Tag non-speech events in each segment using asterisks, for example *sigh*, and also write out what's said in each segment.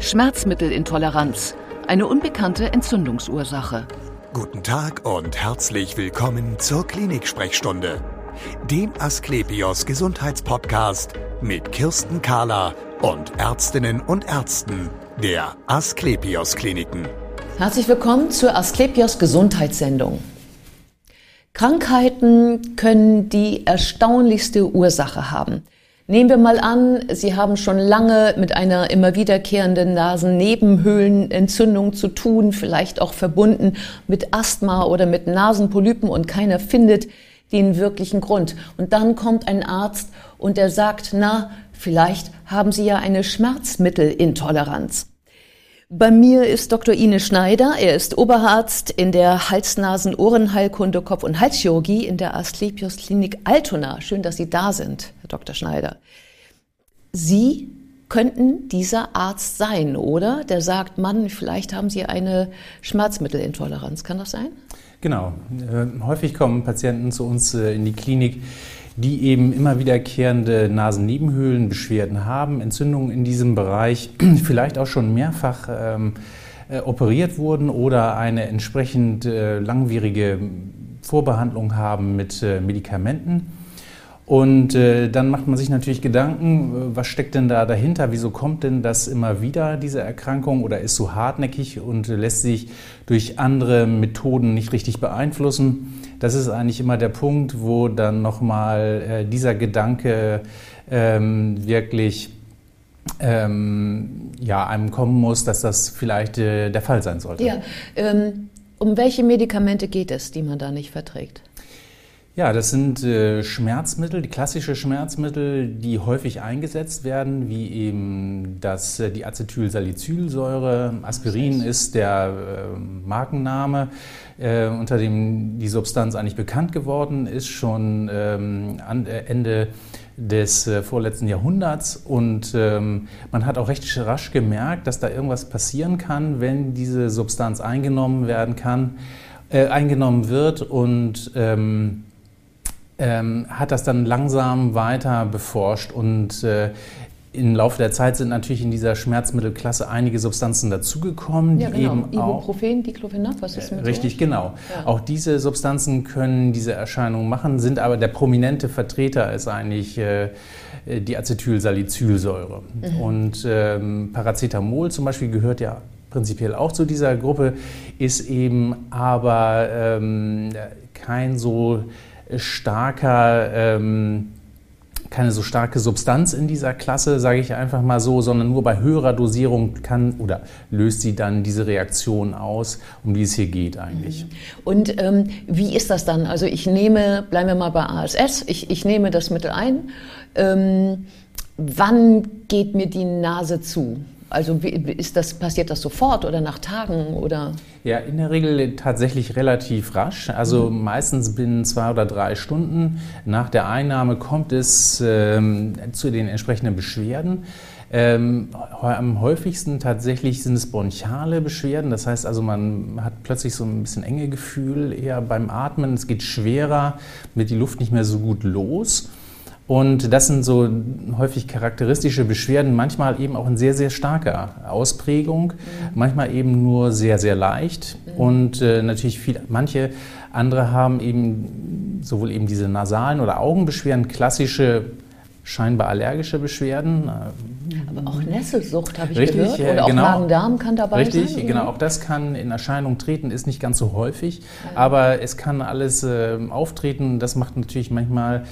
Schmerzmittelintoleranz, eine unbekannte Entzündungsursache. Guten Tag und herzlich willkommen zur Klinik-Sprechstunde, dem Asklepios Gesundheitspodcast mit Kirsten Kahler und Ärztinnen und Ärzten der Asklepios Kliniken. Herzlich willkommen zur Asklepios Gesundheitssendung. Krankheiten können die erstaunlichste Ursache haben. Nehmen wir mal an, Sie haben schon lange mit einer immer wiederkehrenden Nasennebenhöhlenentzündung zu tun, vielleicht auch verbunden mit Asthma oder mit Nasenpolypen und keiner findet den wirklichen Grund. Und dann kommt ein Arzt und der sagt, na, vielleicht haben Sie ja eine Schmerzmittelintoleranz. Bei mir ist Dr. Ine Schneider. Er ist Oberarzt in der Hals-Nasen-Ohrenheilkunde, Kopf- und Halschirurgie in der Asklepios Klinik Altona. Schön, dass Sie da sind, Herr Dr. Schneider. Sie könnten dieser Arzt sein, oder? Der sagt, Mann, vielleicht haben Sie eine Schmerzmittelintoleranz. Kann das sein? Genau. Äh, häufig kommen Patienten zu uns äh, in die Klinik, die eben immer wiederkehrende Nasennebenhöhlenbeschwerden haben, Entzündungen in diesem Bereich, *clears throat* vielleicht auch schon mehrfach ähm, äh, operiert wurden oder eine entsprechend äh, langwierige Vorbehandlung haben mit äh, Medikamenten. Und äh, dann macht man sich natürlich Gedanken, äh, was steckt denn da dahinter? Wieso kommt denn das immer wieder, diese Erkrankung, oder ist so hartnäckig und lässt sich durch andere Methoden nicht richtig beeinflussen? Das ist eigentlich immer der Punkt, wo dann nochmal äh, dieser Gedanke ähm, wirklich ähm, ja, einem kommen muss, dass das vielleicht äh, der Fall sein sollte. Ja, ähm, um welche Medikamente geht es, die man da nicht verträgt? Ja, das sind äh, Schmerzmittel, die klassische Schmerzmittel, die häufig eingesetzt werden, wie eben das, äh, die Acetylsalicylsäure. Aspirin ist der äh, Markenname, äh, unter dem die Substanz eigentlich bekannt geworden ist, schon ähm, an, äh, Ende des äh, vorletzten Jahrhunderts. Und ähm, man hat auch recht rasch gemerkt, dass da irgendwas passieren kann, wenn diese Substanz eingenommen werden kann, eingenommen wird und ähm, ähm, hat das dann langsam weiter beforscht und äh, im Laufe der Zeit sind natürlich in dieser Schmerzmittelklasse einige Substanzen dazugekommen, ja, genau. eben Ibuprofen, Diclofenac, was ist mit Richtig, so? genau. Ja. Auch diese Substanzen können diese Erscheinung machen, sind aber der prominente Vertreter ist eigentlich äh, die Acetylsalicylsäure. Mhm. Und ähm, Paracetamol zum Beispiel gehört ja prinzipiell auch zu dieser Gruppe, ist eben aber ähm, kein so starker, ähm, keine so starke Substanz in dieser Klasse, sage ich einfach mal so, sondern nur bei höherer Dosierung kann oder löst sie dann diese Reaktion aus, um die es hier geht eigentlich. Mhm. Und ähm, wie ist das dann? Also ich nehme, bleiben wir mal bei ASS, ich, ich nehme das Mittel ein. Ähm, wann geht mir die Nase zu? Also ist das, passiert das sofort oder nach Tagen oder? Ja, in der Regel tatsächlich relativ rasch. Also mhm. meistens binnen zwei oder drei Stunden nach der Einnahme kommt es ähm, zu den entsprechenden Beschwerden. Ähm, am häufigsten tatsächlich sind es bronchiale Beschwerden. Das heißt also, man hat plötzlich so ein bisschen enge Gefühl eher beim Atmen. Es geht schwerer, mit die Luft nicht mehr so gut los. Und das sind so häufig charakteristische Beschwerden, manchmal eben auch in sehr, sehr starker Ausprägung, mhm. manchmal eben nur sehr, sehr leicht. Mhm. Und äh, natürlich viel, manche andere haben eben sowohl eben diese nasalen oder Augenbeschwerden, klassische scheinbar allergische Beschwerden. Aber auch Nesselsucht habe ich Richtig, gehört. Oder auch genau, Magen-Darm kann dabei richtig, sein. Richtig, genau. Auch das kann in Erscheinung treten, ist nicht ganz so häufig. Ja. Aber es kann alles äh, auftreten. Das macht natürlich manchmal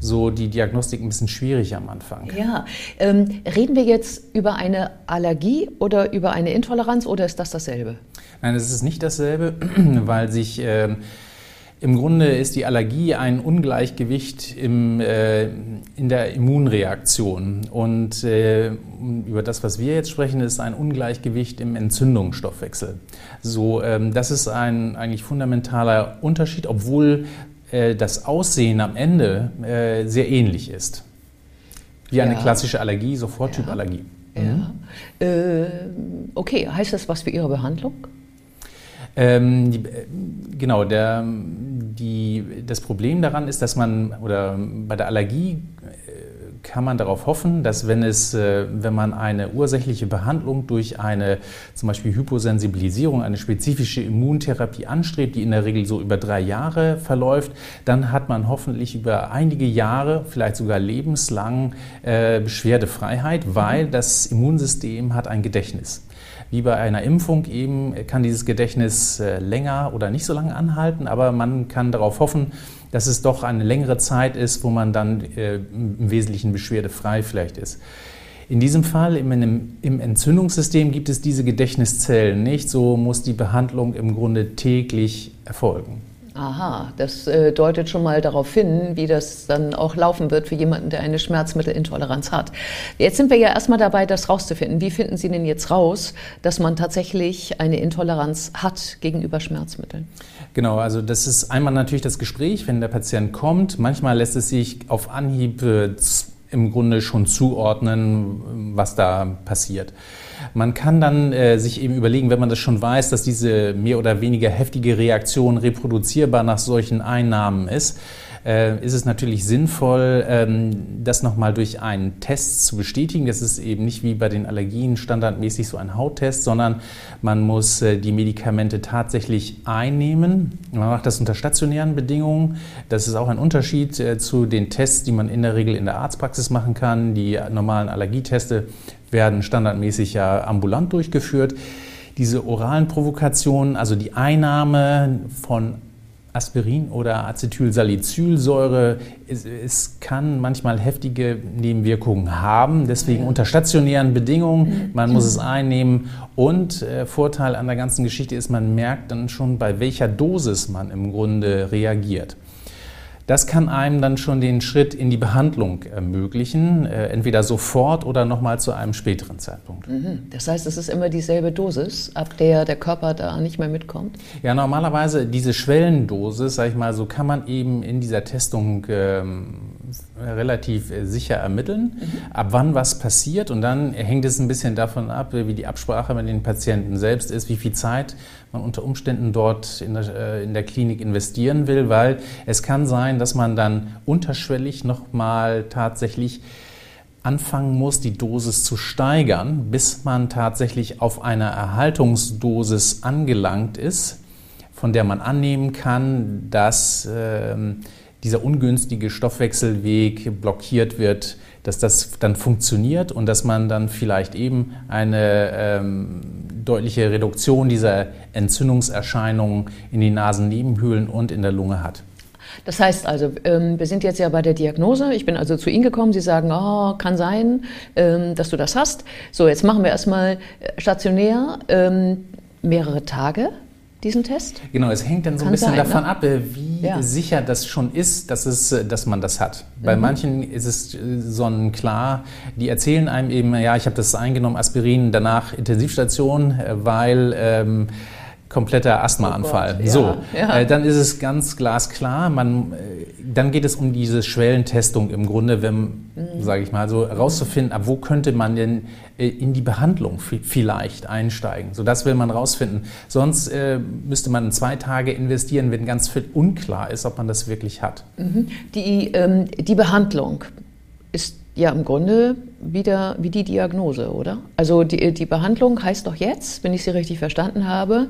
so die Diagnostik ein bisschen schwierig am Anfang. Ja, ähm, reden wir jetzt über eine Allergie oder über eine Intoleranz oder ist das dasselbe? Nein, es ist nicht dasselbe, *clears throat* weil sich äh, im Grunde ist die Allergie ein Ungleichgewicht im, äh, in der Immunreaktion. Und äh, über das, was wir jetzt sprechen, ist ein Ungleichgewicht im Entzündungsstoffwechsel. So, ähm, das ist ein eigentlich fundamentaler Unterschied, obwohl das Aussehen am Ende äh, sehr ähnlich ist. Wie eine ja. klassische Allergie, Soforttypallergie. Ja. Mhm. ja. Äh, okay, heißt das was für Ihre Behandlung? Ähm, die, äh, genau, der, die, das Problem daran ist, dass man, oder bei der Allergie kann man darauf hoffen, dass wenn es, äh, wenn man eine ursächliche Behandlung durch eine zum Beispiel Hyposensibilisierung, eine spezifische Immuntherapie anstrebt, die in der Regel so über drei Jahre verläuft, dann hat man hoffentlich über einige Jahre, vielleicht sogar lebenslang äh, Beschwerdefreiheit, weil das Immunsystem hat ein Gedächtnis. Wie bei einer Impfung eben kann dieses Gedächtnis äh, länger oder nicht so lange anhalten, aber man kann darauf hoffen, dass es doch eine längere Zeit ist, wo man dann äh, im Wesentlichen beschwerdefrei vielleicht ist. In diesem Fall im, im, Entzündungssystem gibt es diese Gedächtniszellen nicht, so muss die Behandlung im Grunde täglich erfolgen. Aha, das äh, deutet schon mal darauf hin, wie das dann auch laufen wird für jemanden, der eine Schmerzmittelintoleranz hat. Jetzt sind wir ja erstmal dabei, das rauszufinden. Wie finden Sie denn jetzt raus, dass man tatsächlich eine Intoleranz hat gegenüber Schmerzmitteln? Genau, also das ist einmal natürlich das Gespräch, wenn der Patient kommt. Manchmal lässt es sich auf Anhieb äh, im Grunde schon zuordnen, was da passiert. Man kann dann äh, sich eben überlegen, wenn man das schon weiß, dass diese mehr oder weniger heftige Reaktion reproduzierbar nach solchen Einnahmen ist, äh, ist es natürlich sinnvoll, ähm, das nochmal durch einen Test zu bestätigen. Das ist eben nicht wie bei den Allergien standardmäßig so ein Hauttest, sondern man muss äh, die Medikamente tatsächlich einnehmen. Man macht das unter stationären Bedingungen. Das ist auch ein Unterschied äh, zu den Tests, die man in der Regel in der Arztpraxis machen kann. Die normalen Allergieteste werden standardmäßig ja ambulant durchgeführt. Diese oralen Provokationen, also die Einnahme von Aspirin oder Acetylsalicylsäure, es, es, kann manchmal heftige Nebenwirkungen haben. Deswegen unter stationären Bedingungen, man muss es einnehmen. Und äh, Vorteil an der ganzen Geschichte ist, man merkt dann schon, bei welcher Dosis man im Grunde reagiert. Das kann einem dann schon den Schritt in die Behandlung ermöglichen, äh, entweder sofort oder nochmal zu einem späteren Zeitpunkt. Mhm. Das heißt, es ist immer dieselbe Dosis, ab der der Körper da nicht mehr mitkommt? Ja, normalerweise diese Schwellendosis, sag ich mal, so kann man eben in dieser Testung ähm, relativ äh, sicher ermitteln, mhm. ab wann was passiert. Und dann hängt es ein bisschen davon ab, wie die Absprache mit den Patienten selbst ist, wie viel Zeit man unter Umständen dort in der, äh, in der Klinik investieren will, weil es kann sein, dass man dann unterschwellig nochmal tatsächlich anfangen muss, die Dosis zu steigern, bis man tatsächlich auf einer Erhaltungsdosis angelangt ist, von der man annehmen kann, dass äh, dieser ungünstige Stoffwechselweg blockiert wird, dass das dann funktioniert und dass man dann vielleicht eben eine ähm, deutliche Reduktion dieser Entzündungserscheinungen in den Nasennebenhöhlen und in der Lunge hat. Das heißt also, ähm, wir sind jetzt ja bei der Diagnose. Ich bin also zu Ihnen gekommen. Sie sagen, oh, kann sein, ähm, dass du das hast. So, jetzt machen wir erstmal äh, stationär ähm, mehrere Tage diesen Test? Genau, es hängt dann so Kann ein bisschen sein, davon ne? ab, äh, wie ja. sicher das schon ist, dass, es, äh, dass man das hat. Bei mhm. manchen ist es äh, sonnenklar, die erzählen einem eben, ja, ich habe das eingenommen, Aspirin, danach Intensivstation, weil... Ähm, kompletter Asthmaanfall. Oh ja, so, ja. Äh, dann ist es ganz glasklar. Man, äh, dann geht es um diese Schwellentestung im Grunde, wenn, mhm. sage ich mal, so herauszufinden, ab wo könnte man denn äh, in die Behandlung vielleicht einsteigen. So, das will man rausfinden. Sonst äh, müsste man zwei Tage investieren, wenn ganz viel unklar ist, ob man das wirklich hat. Mhm. Die, ähm, die Behandlung ist ja, im Grunde wieder wie die Diagnose, oder? Also die, die Behandlung heißt doch jetzt, wenn ich Sie richtig verstanden habe,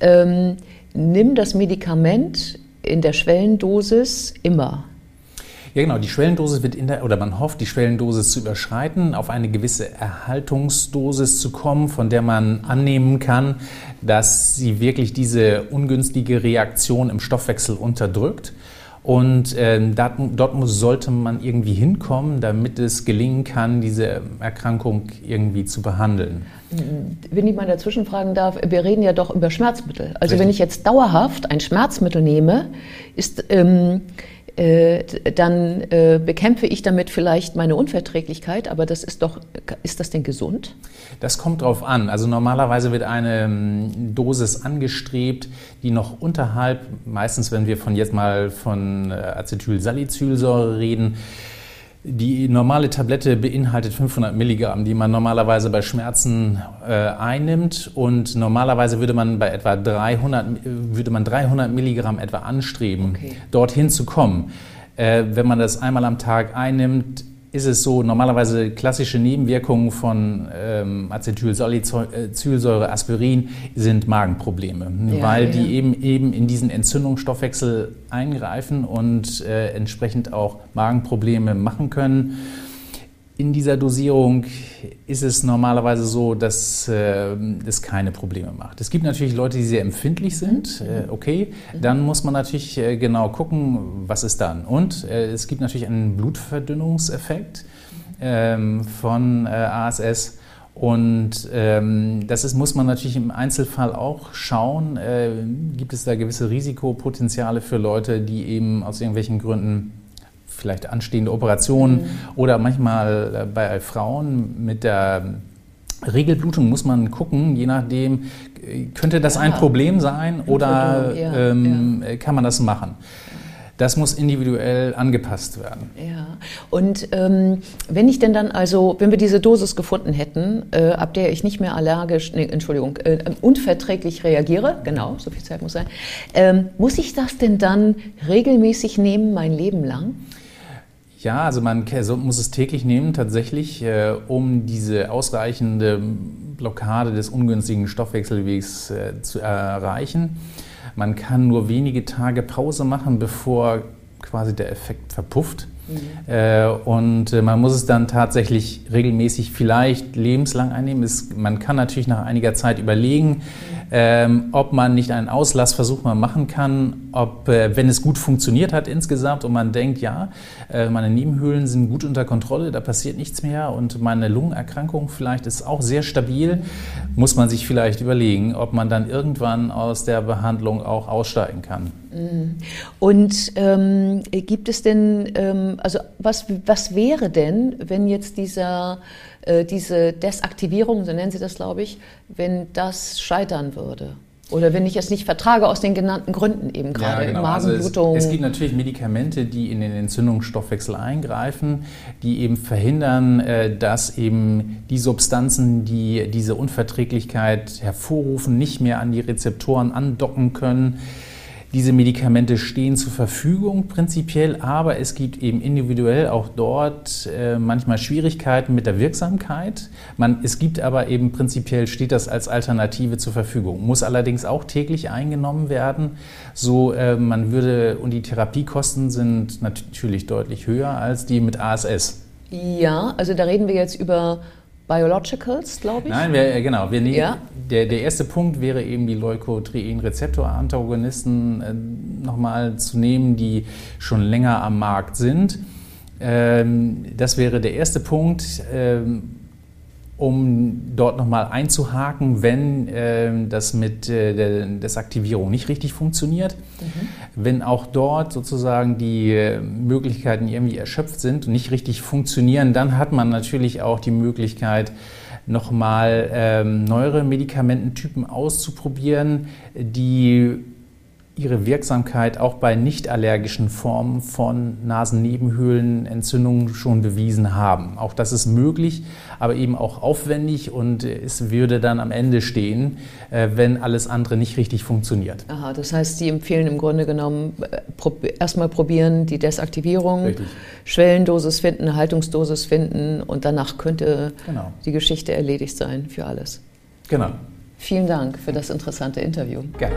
ähm, nimm das Medikament in der Schwellendosis immer. Ja, genau. Die Schwellendosis wird in der, oder man hofft, die Schwellendosis zu überschreiten, auf eine gewisse Erhaltungsdosis zu kommen, von der man annehmen kann, dass sie wirklich diese ungünstige Reaktion im Stoffwechsel unterdrückt. Und ähm, dort, dort muss, sollte man irgendwie hinkommen, damit es gelingen kann, diese Erkrankung irgendwie zu behandeln. Wenn ich mal dazwischen fragen darf, wir reden ja doch über Schmerzmittel. Also Richtig. wenn ich jetzt dauerhaft ein Schmerzmittel nehme, ist ähm, äh, dann äh, bekämpfe ich damit vielleicht meine Unverträglichkeit, aber das ist doch, ist das denn gesund? Das kommt drauf an. Also normalerweise wird eine ähm, Dosis angestrebt, die noch unterhalb, meistens wenn wir von jetzt mal von äh, Acetylsalicylsäure reden, die normale Tablette beinhaltet 500 Milligramm, die man normalerweise bei Schmerzen äh, einnimmt. Und normalerweise würde man bei etwa 300, würde man 300 Milligramm etwa anstreben, okay. dorthin zu kommen. Äh, wenn man das einmal am Tag einnimmt, ist es so, normalerweise klassische Nebenwirkungen von ähm, Acetylsalicylsäure, Aspirin sind Magenprobleme, ja, weil ja. die eben, eben in diesen Entzündungsstoffwechsel eingreifen und äh, entsprechend auch Magenprobleme machen können. In dieser Dosierung ist es normalerweise so, dass äh, es keine Probleme macht. Es gibt natürlich Leute, die sehr empfindlich sind. Mhm. Äh, okay, dann muss man natürlich äh, genau gucken, was ist dann. Und äh, es gibt natürlich einen Blutverdünnungseffekt ähm, von äh, ASS. Und ähm, das ist, muss man natürlich im Einzelfall auch schauen. Äh, gibt es da gewisse Risikopotenziale für Leute, die eben aus irgendwelchen Gründen vielleicht anstehende Operationen mhm. oder manchmal äh, bei Frauen mit der Regelblutung muss man gucken, je nachdem, könnte das ja. ein Problem sein oder ja. Ähm, ja. kann man das machen? Das muss individuell angepasst werden. Ja, und ähm, wenn ich denn dann also, wenn wir diese Dosis gefunden hätten, äh, ab der ich nicht mehr allergisch, nee, Entschuldigung, äh, unverträglich reagiere, genau, so viel Zeit muss sein, ähm, muss ich das denn dann regelmäßig nehmen, mein Leben lang? Ja, also man muss es täglich nehmen, tatsächlich, äh, um diese ausreichende Blockade des ungünstigen Stoffwechselwegs äh, zu erreichen. Man kann nur wenige Tage Pause machen, bevor quasi der Effekt verpufft. Mhm. Äh, und äh, man muss es dann tatsächlich regelmäßig vielleicht lebenslang einnehmen. Es, man kann natürlich nach einiger Zeit überlegen, ähm, ob man nicht einen Auslassversuch mal machen kann, ob, äh, wenn es gut funktioniert hat insgesamt und man denkt, ja, äh, meine Nebenhöhlen sind gut unter Kontrolle, da passiert nichts mehr und meine Lungenerkrankung vielleicht ist auch sehr stabil, muss man sich vielleicht überlegen, ob man dann irgendwann aus der Behandlung auch aussteigen kann. Mhm. Und ähm, gibt es denn, ähm, also was, was wäre denn, wenn jetzt dieser, äh, diese Desaktivierung, so nennen Sie das, glaube ich, wenn das scheitern würde? Oder wenn ich es nicht vertrage aus den genannten Gründen eben gerade, ja, genau. Magenblutung. Also es, es, gibt natürlich Medikamente, die in den Entzündungsstoffwechsel eingreifen, die eben verhindern, äh, dass eben die Substanzen, die diese Unverträglichkeit hervorrufen, nicht mehr an die Rezeptoren andocken können. Diese Medikamente stehen zur Verfügung prinzipiell, aber es gibt eben individuell auch dort äh, manchmal Schwierigkeiten mit der Wirksamkeit. Man, es gibt aber eben prinzipiell steht das als Alternative zur Verfügung, muss allerdings auch täglich eingenommen werden. So äh, man würde und die Therapiekosten sind natürlich deutlich höher als die mit ASS. Ja, also da reden wir jetzt über Biologicals, glaube ich. Nein, wir, äh, genau. Wir nehmen, ja. der, der erste Punkt wäre eben die Leukotrienrezeptor-Antagonisten äh, nochmal zu nehmen, die schon länger am Markt sind. Ähm, das wäre der erste Punkt. Ähm, um dort nochmal einzuhaken, wenn äh, das mit äh, der Desaktivierung nicht richtig funktioniert. Mhm. Wenn auch dort sozusagen die äh, Möglichkeiten irgendwie erschöpft sind und nicht richtig funktionieren, dann hat man natürlich auch die Möglichkeit, nochmal ähm, neuere Medikamententypen auszuprobieren, die ihre Wirksamkeit auch bei nicht allergischen Formen von Nasennebenhöhlenentzündungen schon bewiesen haben. Auch das ist möglich, aber eben auch aufwendig und es würde dann am Ende stehen, äh, wenn alles andere nicht richtig funktioniert. Aha, das heißt, Sie empfehlen im Grunde genommen äh, erstmal probieren die Desaktivierung, richtig. Schwellendosis finden, Haltungsdosis finden und danach könnte genau. die Geschichte erledigt sein für alles. Genau. Vielen Dank für das interessante Interview. Gerne.